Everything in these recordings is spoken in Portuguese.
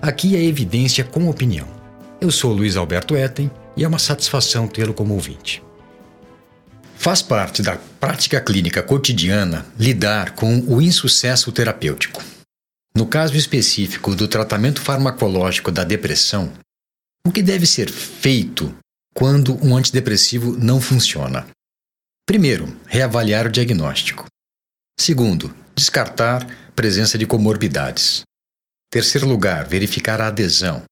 Aqui é evidência com opinião. Eu sou Luiz Alberto Etten e é uma satisfação tê-lo como ouvinte. Faz parte da prática clínica cotidiana lidar com o insucesso terapêutico. No caso específico do tratamento farmacológico da depressão, o que deve ser feito quando um antidepressivo não funciona? Primeiro, reavaliar o diagnóstico. Segundo, descartar presença de comorbidades. Terceiro lugar, verificar a adesão.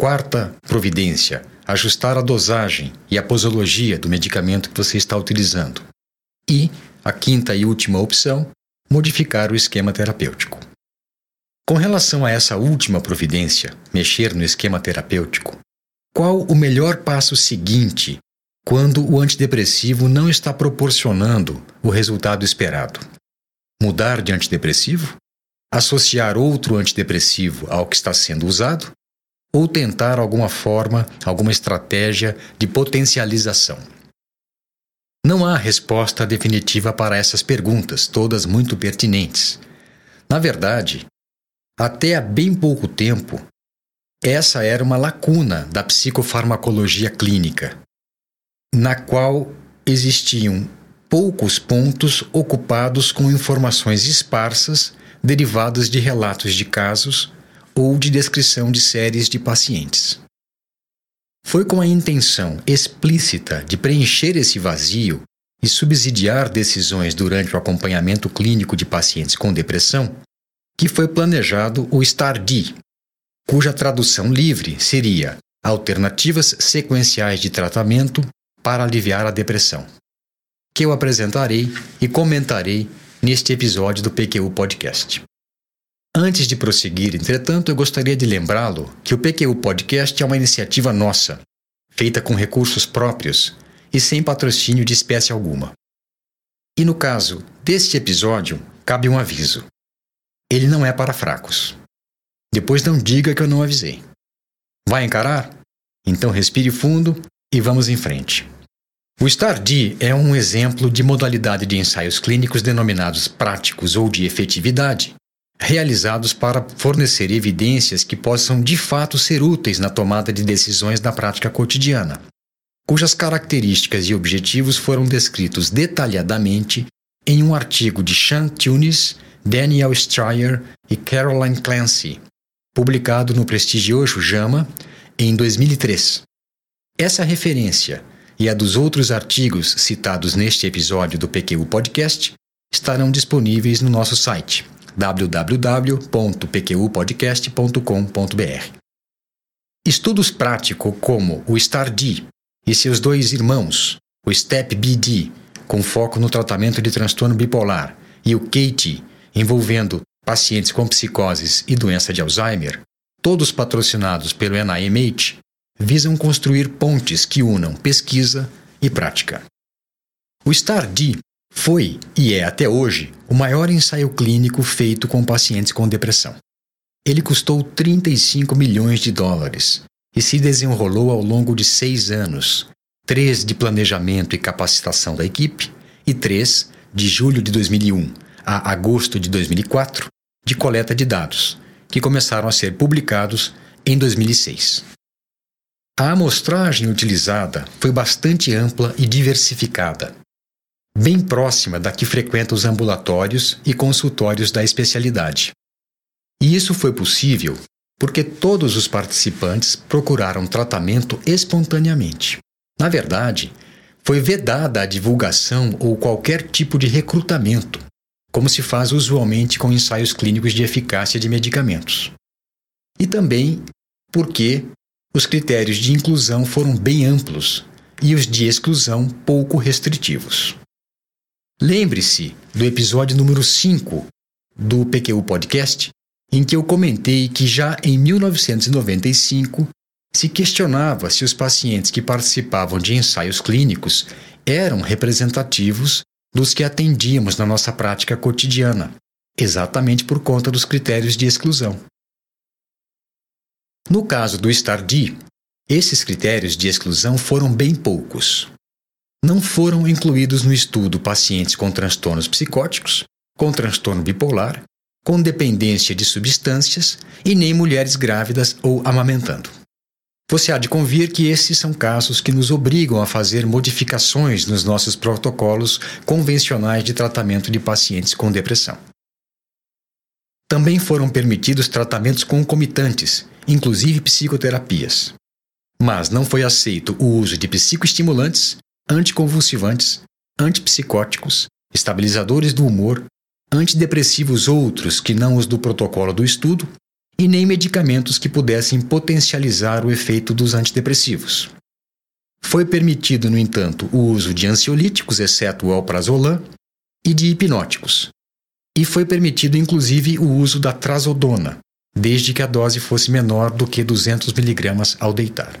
Quarta providência, ajustar a dosagem e a posologia do medicamento que você está utilizando. E, a quinta e última opção, modificar o esquema terapêutico. Com relação a essa última providência, mexer no esquema terapêutico, qual o melhor passo seguinte quando o antidepressivo não está proporcionando o resultado esperado? Mudar de antidepressivo? Associar outro antidepressivo ao que está sendo usado ou tentar alguma forma, alguma estratégia de potencialização. Não há resposta definitiva para essas perguntas, todas muito pertinentes. Na verdade, até há bem pouco tempo, essa era uma lacuna da psicofarmacologia clínica, na qual existiam poucos pontos ocupados com informações esparsas derivadas de relatos de casos ou de descrição de séries de pacientes. Foi com a intenção explícita de preencher esse vazio e subsidiar decisões durante o acompanhamento clínico de pacientes com depressão que foi planejado o STAR-D, cuja tradução livre seria Alternativas Sequenciais de Tratamento para Aliviar a Depressão, que eu apresentarei e comentarei neste episódio do PQU Podcast. Antes de prosseguir, entretanto, eu gostaria de lembrá-lo que o PQU Podcast é uma iniciativa nossa, feita com recursos próprios e sem patrocínio de espécie alguma. E no caso deste episódio, cabe um aviso. Ele não é para fracos. Depois não diga que eu não avisei. Vai encarar? Então respire fundo e vamos em frente. O STAR-D é um exemplo de modalidade de ensaios clínicos denominados práticos ou de efetividade, realizados para fornecer evidências que possam de fato ser úteis na tomada de decisões na prática cotidiana, cujas características e objetivos foram descritos detalhadamente em um artigo de Sean Tunis, Daniel Stryer e Caroline Clancy, publicado no prestigioso JAMA em 2003. Essa referência e a dos outros artigos citados neste episódio do PQU Podcast estarão disponíveis no nosso site www.pqpodcast.com.br. Estudos práticos como o STAR-D e seus dois irmãos, o STEP-BD, com foco no tratamento de transtorno bipolar, e o CATE, envolvendo pacientes com psicoses e doença de Alzheimer, todos patrocinados pelo NIMH, visam construir pontes que unam pesquisa e prática. O STAR-D foi e é até hoje o maior ensaio clínico feito com pacientes com depressão. Ele custou 35 milhões de dólares e se desenrolou ao longo de seis anos três de planejamento e capacitação da equipe e três, de julho de 2001 a agosto de 2004, de coleta de dados, que começaram a ser publicados em 2006. A amostragem utilizada foi bastante ampla e diversificada, bem próxima da que frequenta os ambulatórios e consultórios da especialidade. E isso foi possível porque todos os participantes procuraram tratamento espontaneamente. Na verdade, foi vedada a divulgação ou qualquer tipo de recrutamento, como se faz usualmente com ensaios clínicos de eficácia de medicamentos. E também porque os critérios de inclusão foram bem amplos e os de exclusão pouco restritivos. Lembre-se do episódio número 5 do PQU Podcast, em que eu comentei que já em 1995 se questionava se os pacientes que participavam de ensaios clínicos eram representativos dos que atendíamos na nossa prática cotidiana, exatamente por conta dos critérios de exclusão. No caso do STAR-D, esses critérios de exclusão foram bem poucos. Não foram incluídos no estudo pacientes com transtornos psicóticos, com transtorno bipolar, com dependência de substâncias e nem mulheres grávidas ou amamentando. Você há de convir que esses são casos que nos obrigam a fazer modificações nos nossos protocolos convencionais de tratamento de pacientes com depressão. Também foram permitidos tratamentos concomitantes, inclusive psicoterapias. Mas não foi aceito o uso de psicoestimulantes, anticonvulsivantes, antipsicóticos, estabilizadores do humor, antidepressivos outros que não os do protocolo do estudo e nem medicamentos que pudessem potencializar o efeito dos antidepressivos. Foi permitido, no entanto, o uso de ansiolíticos, exceto o alprazolam, e de hipnóticos. E foi permitido, inclusive, o uso da trazodona, desde que a dose fosse menor do que 200 mg ao deitar.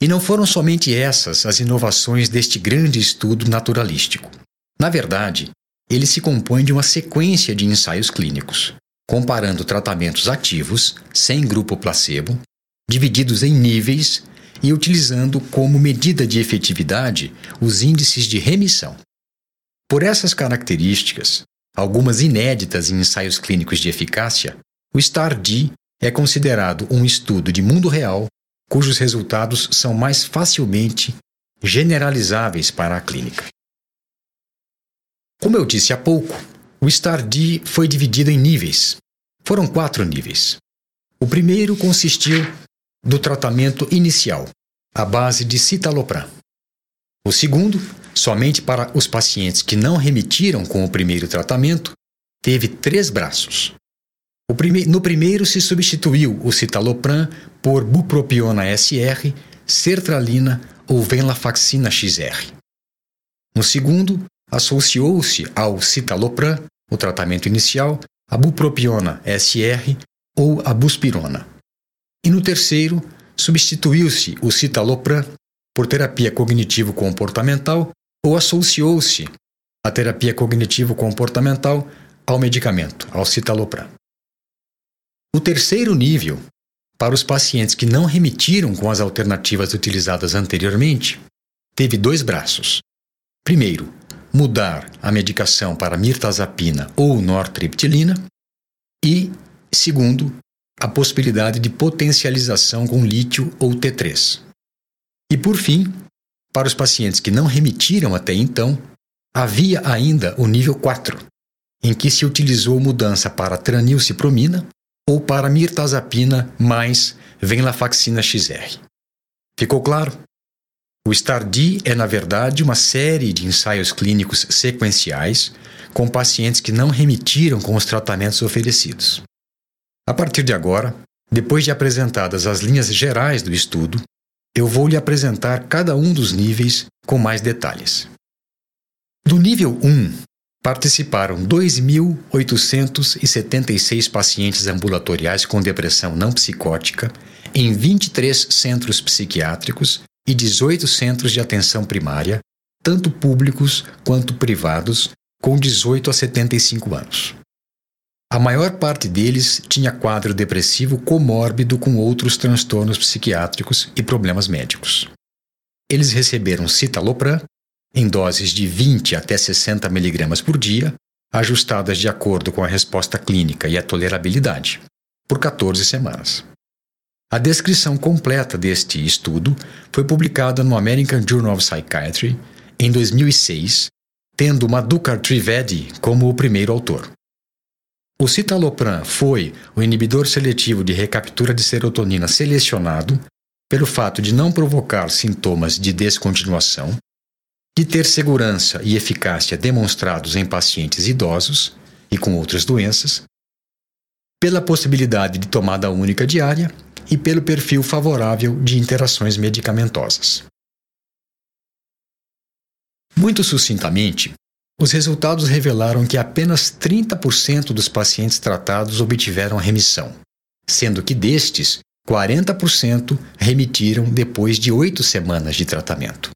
E não foram somente essas as inovações deste grande estudo naturalístico. Na verdade, ele se compõe de uma sequência de ensaios clínicos, comparando tratamentos ativos, sem grupo placebo, divididos em níveis e utilizando como medida de efetividade os índices de remissão. Por essas características, algumas inéditas em ensaios clínicos de eficácia, o STAR-D é considerado um estudo de mundo real cujos resultados são mais facilmente generalizáveis para a clínica. Como eu disse há pouco, o STAR-D foi dividido em níveis. Foram quatro níveis. O primeiro consistiu do tratamento inicial, à base de citalopram. O segundo, somente para os pacientes que não remitiram com o primeiro tratamento, teve três braços. Prime no primeiro se substituiu o citalopram por bupropiona SR, sertralina ou venlafaxina XR. No segundo, associou-se ao citalopram, o tratamento inicial, a bupropiona SR ou a buspirona. E no terceiro, substituiu-se o citalopram por terapia cognitivo-comportamental ou associou-se a terapia cognitivo-comportamental ao medicamento, ao citalopram. O terceiro nível, para os pacientes que não remitiram com as alternativas utilizadas anteriormente, teve dois braços. Primeiro, mudar a medicação para mirtazapina ou nortriptilina e, segundo, a possibilidade de potencialização com lítio ou T3. E por fim, para os pacientes que não remitiram até então, havia ainda o nível 4, em que se utilizou mudança para tranilcipromina ou para mirtazapina mais venlafaxina XR. Ficou claro? O STAR-D é, na verdade, uma série de ensaios clínicos sequenciais com pacientes que não remitiram com os tratamentos oferecidos. A partir de agora, depois de apresentadas as linhas gerais do estudo, eu vou lhe apresentar cada um dos níveis com mais detalhes. Do nível 1, participaram 2.876 pacientes ambulatoriais com depressão não psicótica em 23 centros psiquiátricos e 18 centros de atenção primária, tanto públicos quanto privados, com 18 a 75 anos. A maior parte deles tinha quadro depressivo comórbido com outros transtornos psiquiátricos e problemas médicos. Eles receberam citalopram em doses de 20 até 60 mg por dia, ajustadas de acordo com a resposta clínica e a tolerabilidade, por 14 semanas. A descrição completa deste estudo foi publicada no American Journal of Psychiatry em 2006, tendo Madhukar Trivedi como o primeiro autor. O citalopram foi o inibidor seletivo de recaptura de serotonina selecionado pelo fato de não provocar sintomas de descontinuação, de ter segurança e eficácia demonstrados em pacientes idosos e com outras doenças, pela possibilidade de tomada única diária e pelo perfil favorável de interações medicamentosas. Muito sucintamente, Os resultados revelaram que apenas 30% dos pacientes tratados obtiveram remissão, sendo que destes, 40% remitiram depois de oito semanas de tratamento.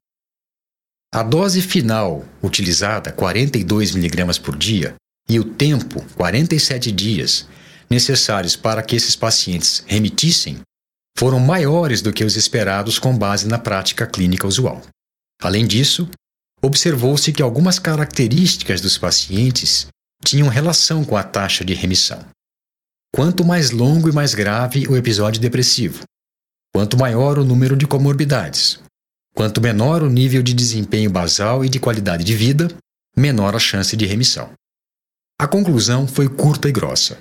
A dose final utilizada, 42 mg por dia, e o tempo, 47 dias, necessários para que esses pacientes remitissem, foram maiores do que os esperados com base na prática clínica usual. Além disso, observou-se que algumas características dos pacientes tinham relação com a taxa de remissão. Quanto mais longo e mais grave o episódio depressivo, quanto maior o número de comorbidades, quanto menor o nível de desempenho basal e de qualidade de vida, menor a chance de remissão. A conclusão foi curta e grossa.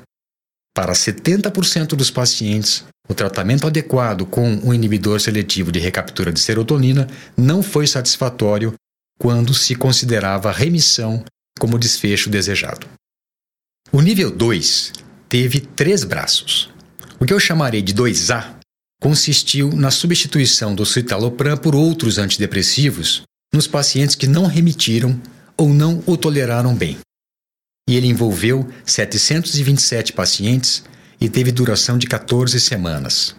Para 70% dos pacientes, o tratamento adequado com um inibidor seletivo de recaptura de serotonina não foi satisfatório quando se considerava remissão como desfecho desejado. O nível 2 teve três braços. O que eu chamarei de 2A consistiu na substituição do citalopram por outros antidepressivos nos pacientes que não remitiram ou não o toleraram bem. E ele envolveu 727 pacientes e teve duração de 14 semanas.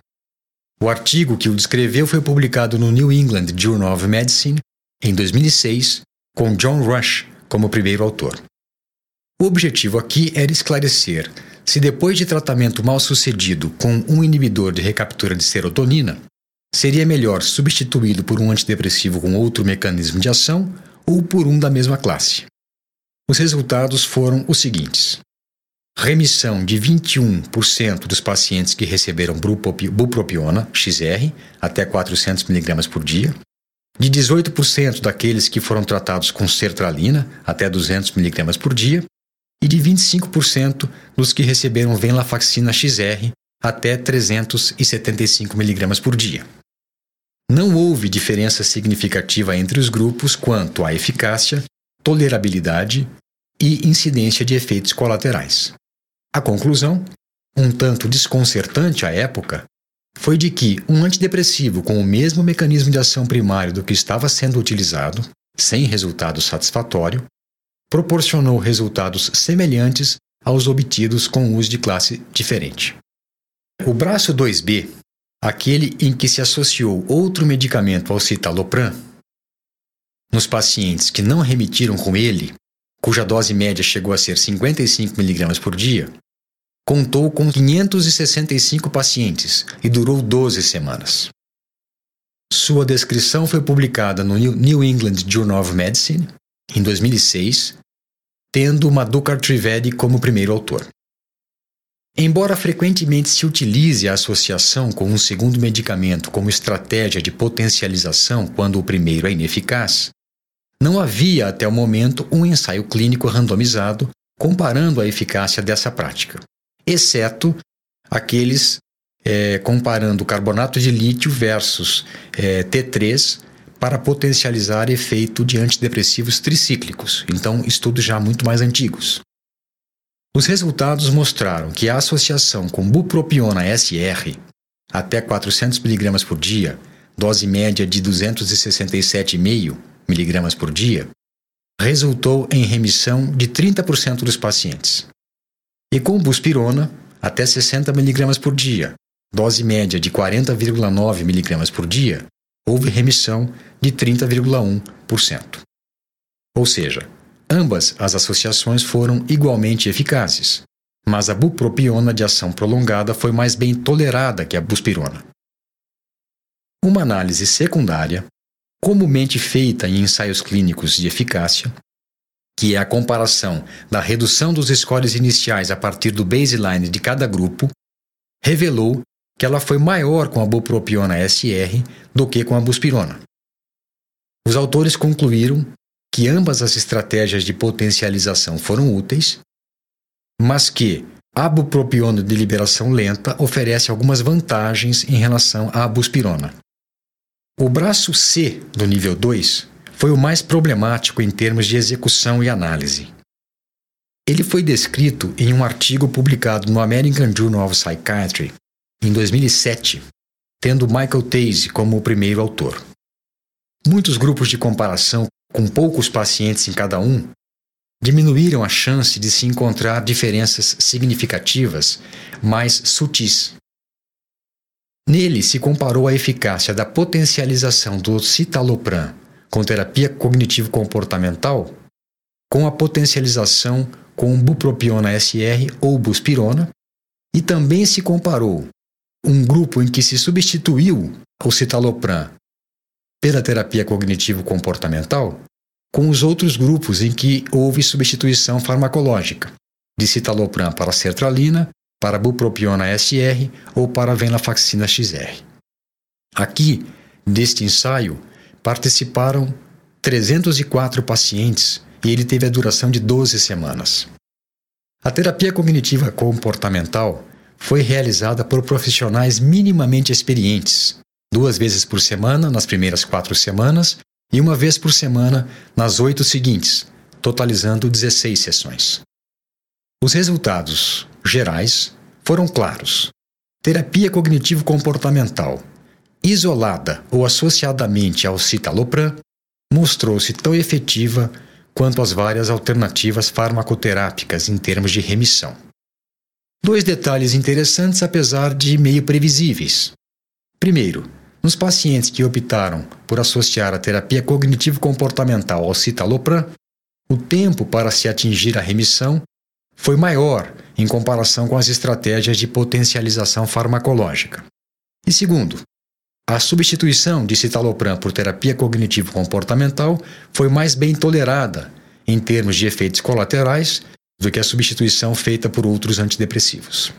O artigo que o descreveu foi publicado no New England Journal of Medicine em 2006, com John Rush como primeiro autor. O objetivo aqui era esclarecer se depois de tratamento mal sucedido com um inibidor de recaptura de serotonina, seria melhor substituí-lo por um antidepressivo com outro mecanismo de ação ou por um da mesma classe. Os resultados foram os seguintes: remissão de 21% dos pacientes que receberam bupropiona XR até 400 mg por dia, de 18% daqueles que foram tratados com sertralina até 200 mg por dia e de 25% dos que receberam venlafaxina XR até 375 mg por dia. Não houve diferença significativa entre os grupos quanto à eficácia, tolerabilidade e incidência de efeitos colaterais. A conclusão, um tanto desconcertante à época, foi de que um antidepressivo com o mesmo mecanismo de ação primário do que estava sendo utilizado, sem resultado satisfatório, proporcionou resultados semelhantes aos obtidos com uso de classe diferente. O braço 2B, aquele em que se associou outro medicamento ao citalopram, nos pacientes que não remitiram com ele, cuja dose média chegou a ser 55 mg por dia, contou com 565 pacientes e durou 12 semanas. Sua descrição foi publicada no New England Journal of Medicine em 2006, tendo Madhukar Trivedi como primeiro autor. Embora frequentemente se utilize a associação com um segundo medicamento como estratégia de potencialização quando o primeiro é ineficaz, não havia até o momento um ensaio clínico randomizado comparando a eficácia dessa prática, exceto aqueles é, comparando carbonato de lítio versus é, T3 para potencializar efeito de antidepressivos tricíclicos, então estudos já muito mais antigos. Os resultados mostraram que a associação com bupropiona SR até 400 mg por dia, dose média de 267,5 miligramas por dia, resultou em remissão de 30% dos pacientes. E com buspirona, até 60 miligramas por dia, dose média de 40,9 miligramas por dia, houve remissão de 30,1%. Ou seja, ambas as associações foram igualmente eficazes, mas a bupropiona de ação prolongada foi mais bem tolerada que a buspirona. Uma análise secundária comumente feita em ensaios clínicos de eficácia, que é a comparação da redução dos scores iniciais a partir do baseline de cada grupo, revelou que ela foi maior com a bupropiona SR do que com a buspirona. Os autores concluíram que ambas as estratégias de potencialização foram úteis, mas que a bupropiona de liberação lenta oferece algumas vantagens em relação à buspirona. O braço C do nível 2 foi o mais problemático em termos de execução e análise. Ele foi descrito em um artigo publicado no American Journal of Psychiatry em 2007, tendo Michael Tase como o primeiro autor. Muitos grupos de comparação, com poucos pacientes em cada um, diminuíram a chance de se encontrar diferenças significativas mais sutis. Nele se comparou a eficácia da potencialização do citalopram com terapia cognitivo-comportamental com a potencialização com bupropiona SR ou buspirona e também se comparou um grupo em que se substituiu o citalopram pela terapia cognitivo-comportamental com os outros grupos em que houve substituição farmacológica, de citalopram para sertralina, para bupropiona SR ou para venlafaxina XR. Aqui, neste ensaio, participaram 304 pacientes e ele teve a duração de 12 semanas. A terapia cognitiva comportamental foi realizada por profissionais minimamente experientes, duas vezes por semana nas primeiras quatro semanas e uma vez por semana nas oito seguintes, totalizando 16 sessões. Os resultados gerais foram claros. Terapia cognitivo-comportamental, isolada ou associadamente ao citalopram, mostrou-se tão efetiva quanto as várias alternativas farmacoterápicas em termos de remissão. Dois detalhes interessantes, apesar de meio previsíveis. Primeiro, nos pacientes que optaram por associar a terapia cognitivo-comportamental ao citalopram, o tempo para se atingir a remissão foi maior em comparação com as estratégias de potencialização farmacológica. E segundo, a substituição de citalopram por terapia cognitivo-comportamental foi mais bem tolerada em termos de efeitos colaterais do que a substituição feita por outros antidepressivos.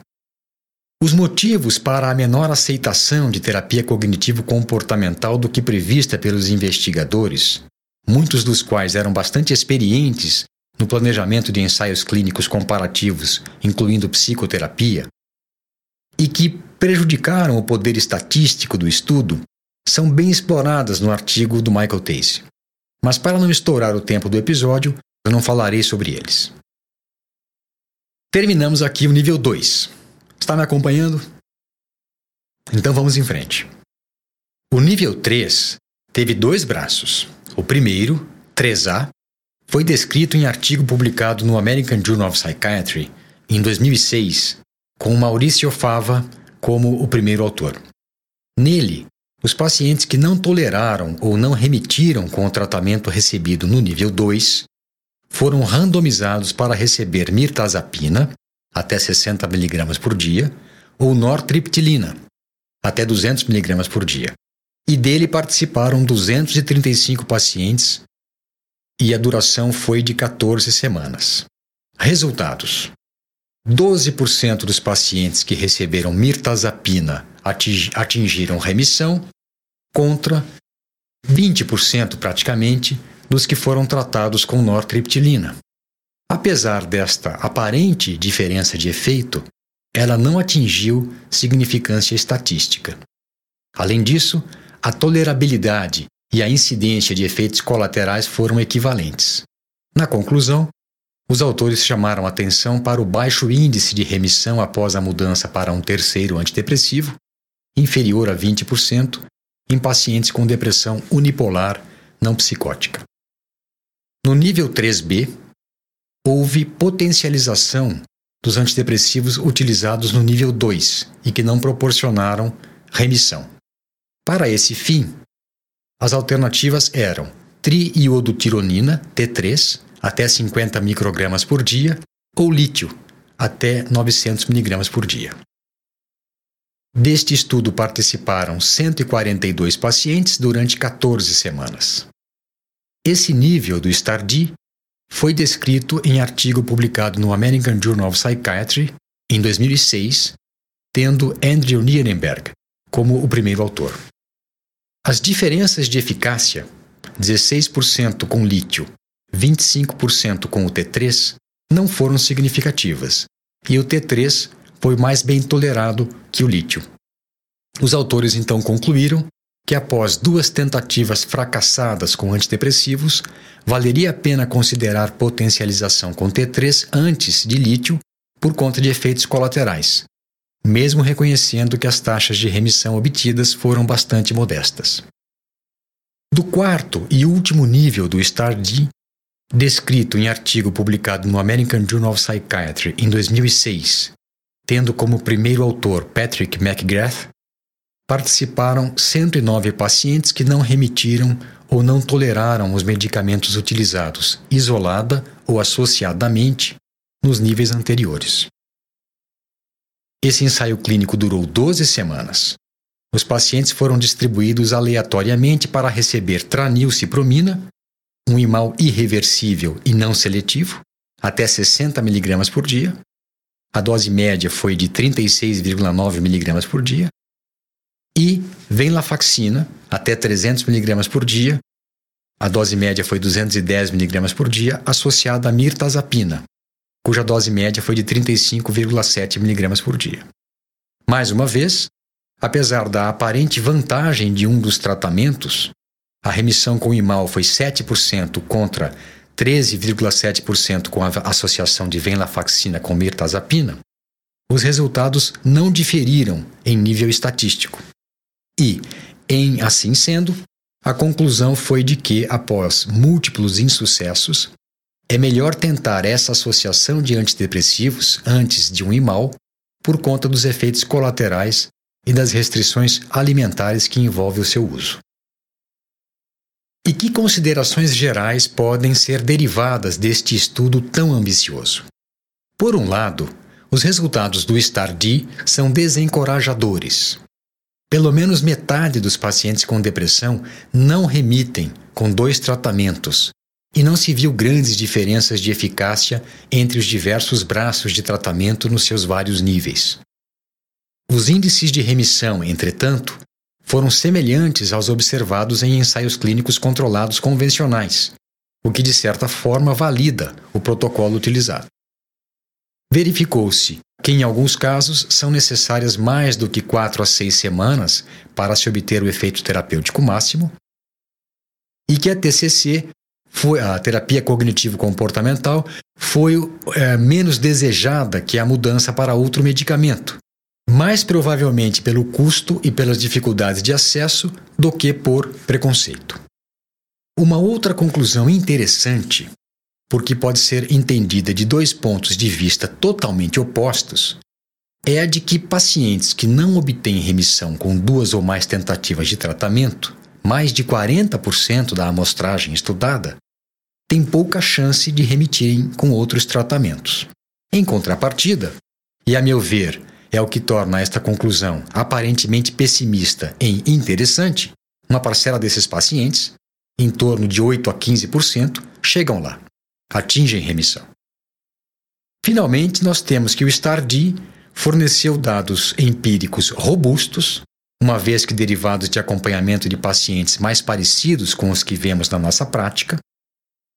Os motivos para a menor aceitação de terapia cognitivo-comportamental do que prevista pelos investigadores, muitos dos quais eram bastante experientes no planejamento de ensaios clínicos comparativos, incluindo psicoterapia, e que prejudicaram o poder estatístico do estudo, são bem exploradas no artigo do Michael Tace. Mas para não estourar o tempo do episódio, eu não falarei sobre eles. Terminamos aqui o nível 2 Está me acompanhando? Então vamos em frente. O nível 3 teve dois braços. O primeiro, 3A, foi descrito em artigo publicado no American Journal of Psychiatry em 2006, com Maurício Fava como o primeiro autor. Nele, os pacientes que não toleraram ou não remitiram com o tratamento recebido no nível 2 foram randomizados para receber mirtazapina, até 60 mg por dia, ou nortriptilina, até 200 mg por dia. E dele participaram 235 pacientes e a duração foi de 14 semanas. Resultados: 12% dos pacientes que receberam mirtazapina atingiram remissão, contra 20% praticamente dos que foram tratados com nortriptilina. Apesar desta aparente diferença de efeito, ela não atingiu significância estatística. Além disso, a tolerabilidade e a incidência de efeitos colaterais foram equivalentes. Na conclusão, os autores chamaram atenção para o baixo índice de remissão após a mudança para um terceiro antidepressivo, inferior a 20%, em pacientes com depressão unipolar não psicótica. No nível 3B, houve potencialização dos antidepressivos utilizados no nível 2 e que não proporcionaram remissão. Para esse fim, as alternativas eram triiodotironina, T3, até 50 microgramas por dia, ou lítio, até 900 miligramas por dia. Deste estudo participaram 142 pacientes durante 14 semanas. Esse nível do STAR-D foi descrito em artigo publicado no American Journal of Psychiatry em 2006, tendo Andrew Nierenberg como o primeiro autor. As diferenças de eficácia, 16% com lítio, 25% com o T3, não foram significativas, e o T3 foi mais bem tolerado que o lítio. Os autores então concluíram que após duas tentativas fracassadas com antidepressivos, valeria a pena considerar potencialização com T3 antes de lítio por conta de efeitos colaterais, mesmo reconhecendo que as taxas de remissão obtidas foram bastante modestas. Do quarto e último nível do STAR-D, descrito em artigo publicado no American Journal of Psychiatry em 2006, tendo como primeiro autor Patrick McGrath, participaram 109 pacientes que não remitiram ou não toleraram os medicamentos utilizados isolada ou associadamente nos níveis anteriores. Esse ensaio clínico durou 12 semanas. Os pacientes foram distribuídos aleatoriamente para receber tranilcipromina, um imal irreversível e não seletivo, até 60 mg por dia. A dose média foi de 36,9 mg por dia. E venlafaxina, até 300 mg por dia. A dose média foi 210 mg por dia, associada a mirtazapina, cuja dose média foi de 35,7 mg por dia. Mais uma vez, apesar da aparente vantagem de um dos tratamentos, a remissão com imal foi 7% contra 13,7% com a associação de venlafaxina com mirtazapina, os resultados não diferiram em nível estatístico. E, em assim sendo, a conclusão foi de que, após múltiplos insucessos, é melhor tentar essa associação de antidepressivos antes de um imal por conta dos efeitos colaterais e das restrições alimentares que envolve o seu uso. E que considerações gerais podem ser derivadas deste estudo tão ambicioso? Por um lado, os resultados do STAR-D são desencorajadores. Pelo menos metade dos pacientes com depressão não remitem com dois tratamentos, e não se viu grandes diferenças de eficácia entre os diversos braços de tratamento nos seus vários níveis. Os índices de remissão, entretanto, foram semelhantes aos observados em ensaios clínicos controlados convencionais, o que de certa forma valida o protocolo utilizado. Verificou-se que, em alguns casos, são necessárias mais do que quatro a seis semanas para se obter o efeito terapêutico máximo, e que a TCC foi a terapia cognitivo-comportamental foi é, menos desejada que a mudança para outro medicamento, mais provavelmente pelo custo e pelas dificuldades de acesso do que por preconceito. Uma outra conclusão interessante, porque pode ser entendida de dois pontos de vista totalmente opostos, é a de que pacientes que não obtêm remissão com duas ou mais tentativas de tratamento, mais de 40% da amostragem estudada, têm pouca chance de remitirem com outros tratamentos. Em contrapartida, e a meu ver é o que torna esta conclusão aparentemente pessimista e interessante, uma parcela desses pacientes, em torno de 8 a 15%, chegam lá, atingem remissão. Finalmente, nós temos que o STAR-D forneceu dados empíricos robustos, uma vez que derivados de acompanhamento de pacientes mais parecidos com os que vemos na nossa prática,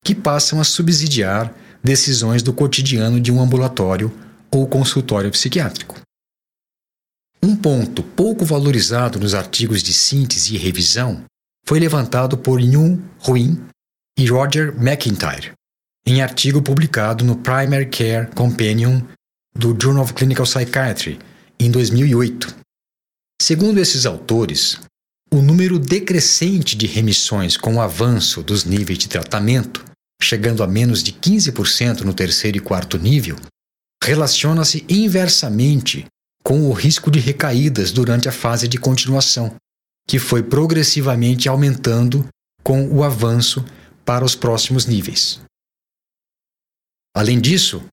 que passam a subsidiar decisões do cotidiano de um ambulatório ou consultório psiquiátrico. Um ponto pouco valorizado nos artigos de síntese e revisão foi levantado por Yun Huin e Roger McIntyre, em artigo publicado no Primary Care Companion do Journal of Clinical Psychiatry em 2008. Segundo esses autores, o número decrescente de remissões com o avanço dos níveis de tratamento chegando a menos de 15% no terceiro e quarto nível, relaciona-se inversamente com o risco de recaídas durante a fase de continuação, que foi progressivamente aumentando com o avanço para os próximos níveis. Além disso,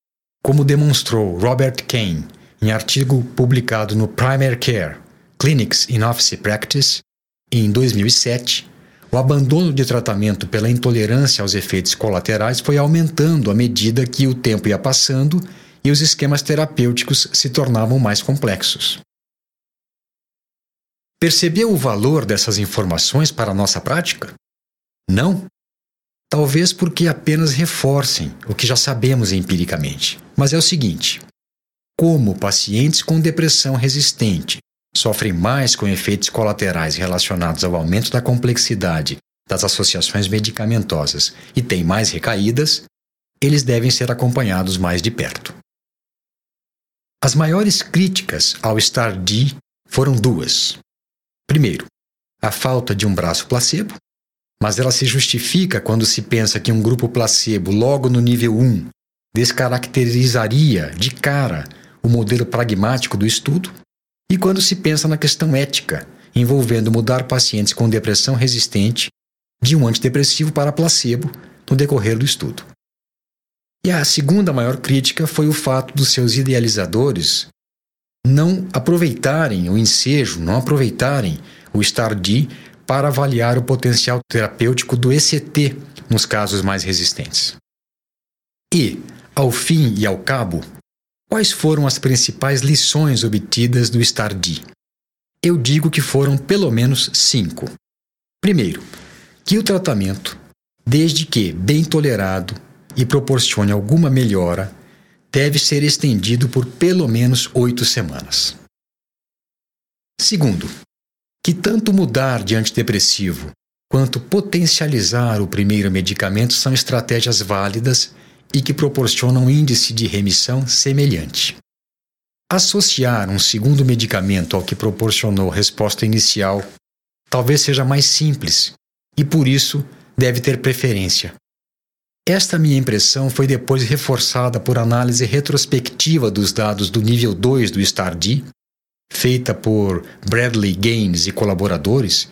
como demonstrou Robert Kane em artigo publicado no Primary Care Clinics in Office Practice em 2007, o abandono de tratamento pela intolerância aos efeitos colaterais foi aumentando à medida que o tempo ia passando e os esquemas terapêuticos se tornavam mais complexos. Percebeu o valor dessas informações para a nossa prática? Não? Talvez porque apenas reforcem o que já sabemos empiricamente. Mas é o seguinte: como pacientes com depressão resistente sofrem mais com efeitos colaterais relacionados ao aumento da complexidade das associações medicamentosas e têm mais recaídas, eles devem ser acompanhados mais de perto. As maiores críticas ao STAR-D foram duas. Primeiro, a falta de um braço placebo, mas ela se justifica quando se pensa que um grupo placebo, logo no nível 1, descaracterizaria de cara o modelo pragmático do estudo, e quando se pensa na questão ética, envolvendo mudar pacientes com depressão resistente de um antidepressivo para placebo no decorrer do estudo. E a segunda maior crítica foi o fato dos seus idealizadores não aproveitarem o ensejo, não aproveitarem o STAR-D para avaliar o potencial terapêutico do ECT nos casos mais resistentes. E, ao fim e ao cabo, quais foram as principais lições obtidas do STAR-D? Eu digo que foram pelo menos cinco. Primeiro, que o tratamento, desde que bem tolerado e proporcione alguma melhora, deve ser estendido por pelo menos oito semanas. Segundo, que tanto mudar de antidepressivo quanto potencializar o primeiro medicamento são estratégias válidas e que proporcionam índice de remissão semelhante. Associar um segundo medicamento ao que proporcionou resposta inicial talvez seja mais simples e, por isso, deve ter preferência, esta minha impressão foi depois reforçada por análise retrospectiva dos dados do nível 2 do STAR-D, feita por Bradley Gaines e colaboradores,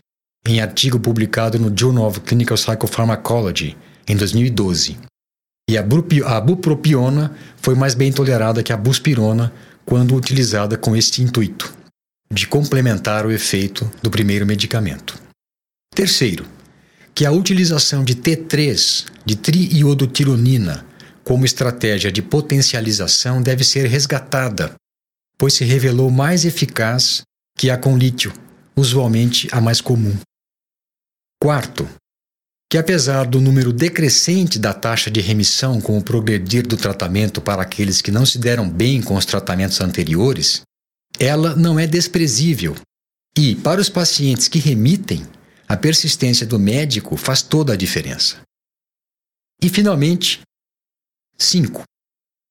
em artigo publicado no Journal of Clinical Psychopharmacology em 2012. E a bupropiona foi mais bem tolerada que a buspirona quando utilizada com este intuito, de complementar o efeito do primeiro medicamento. Terceiro, que a utilização de T3, de triiodotironina, como estratégia de potencialização deve ser resgatada, pois se revelou mais eficaz que a com lítio, usualmente a mais comum. Quarto, que apesar do número decrescente da taxa de remissão com o progredir do tratamento para aqueles que não se deram bem com os tratamentos anteriores, ela não é desprezível e, para os pacientes que remitem, a persistência do médico faz toda a diferença. E, finalmente, 5.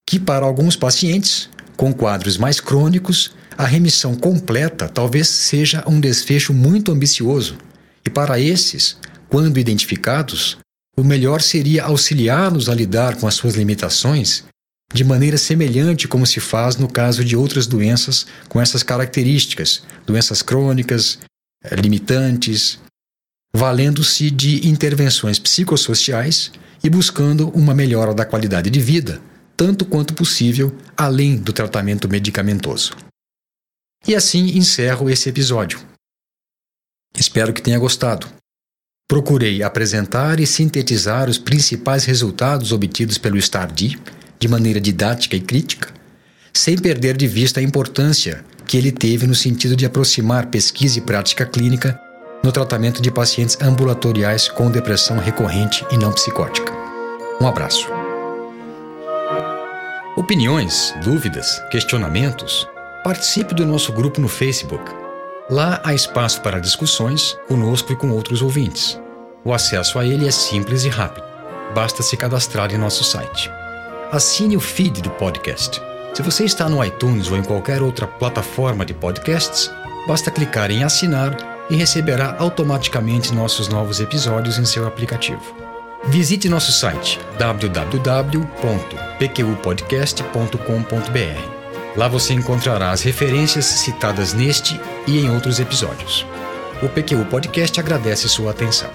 Que para alguns pacientes, com quadros mais crônicos, a remissão completa talvez seja um desfecho muito ambicioso, e para esses, quando identificados, o melhor seria auxiliá-los a lidar com as suas limitações de maneira semelhante como se faz no caso de outras doenças com essas características, doenças crônicas, eh, limitantes, valendo-se de intervenções psicossociais e buscando uma melhora da qualidade de vida, tanto quanto possível, além do tratamento medicamentoso. E assim encerro esse episódio. Espero que tenha gostado. Procurei apresentar e sintetizar os principais resultados obtidos pelo STAR-D de maneira didática e crítica, sem perder de vista a importância que ele teve no sentido de aproximar pesquisa e prática clínica no tratamento de pacientes ambulatoriais com depressão recorrente e não psicótica. Um abraço. Opiniões, dúvidas, questionamentos? Participe do nosso grupo no Facebook. Lá há espaço para discussões conosco e com outros ouvintes. O acesso a ele é simples e rápido. Basta se cadastrar em nosso site. Assine o feed do podcast. Se você está no iTunes ou em qualquer outra plataforma de podcasts, basta clicar em assinar e receberá automaticamente nossos novos episódios em seu aplicativo. Visite nosso site www.pqpodcast.com.br. Lá você encontrará as referências citadas neste e em outros episódios. O PQU Podcast agradece sua atenção.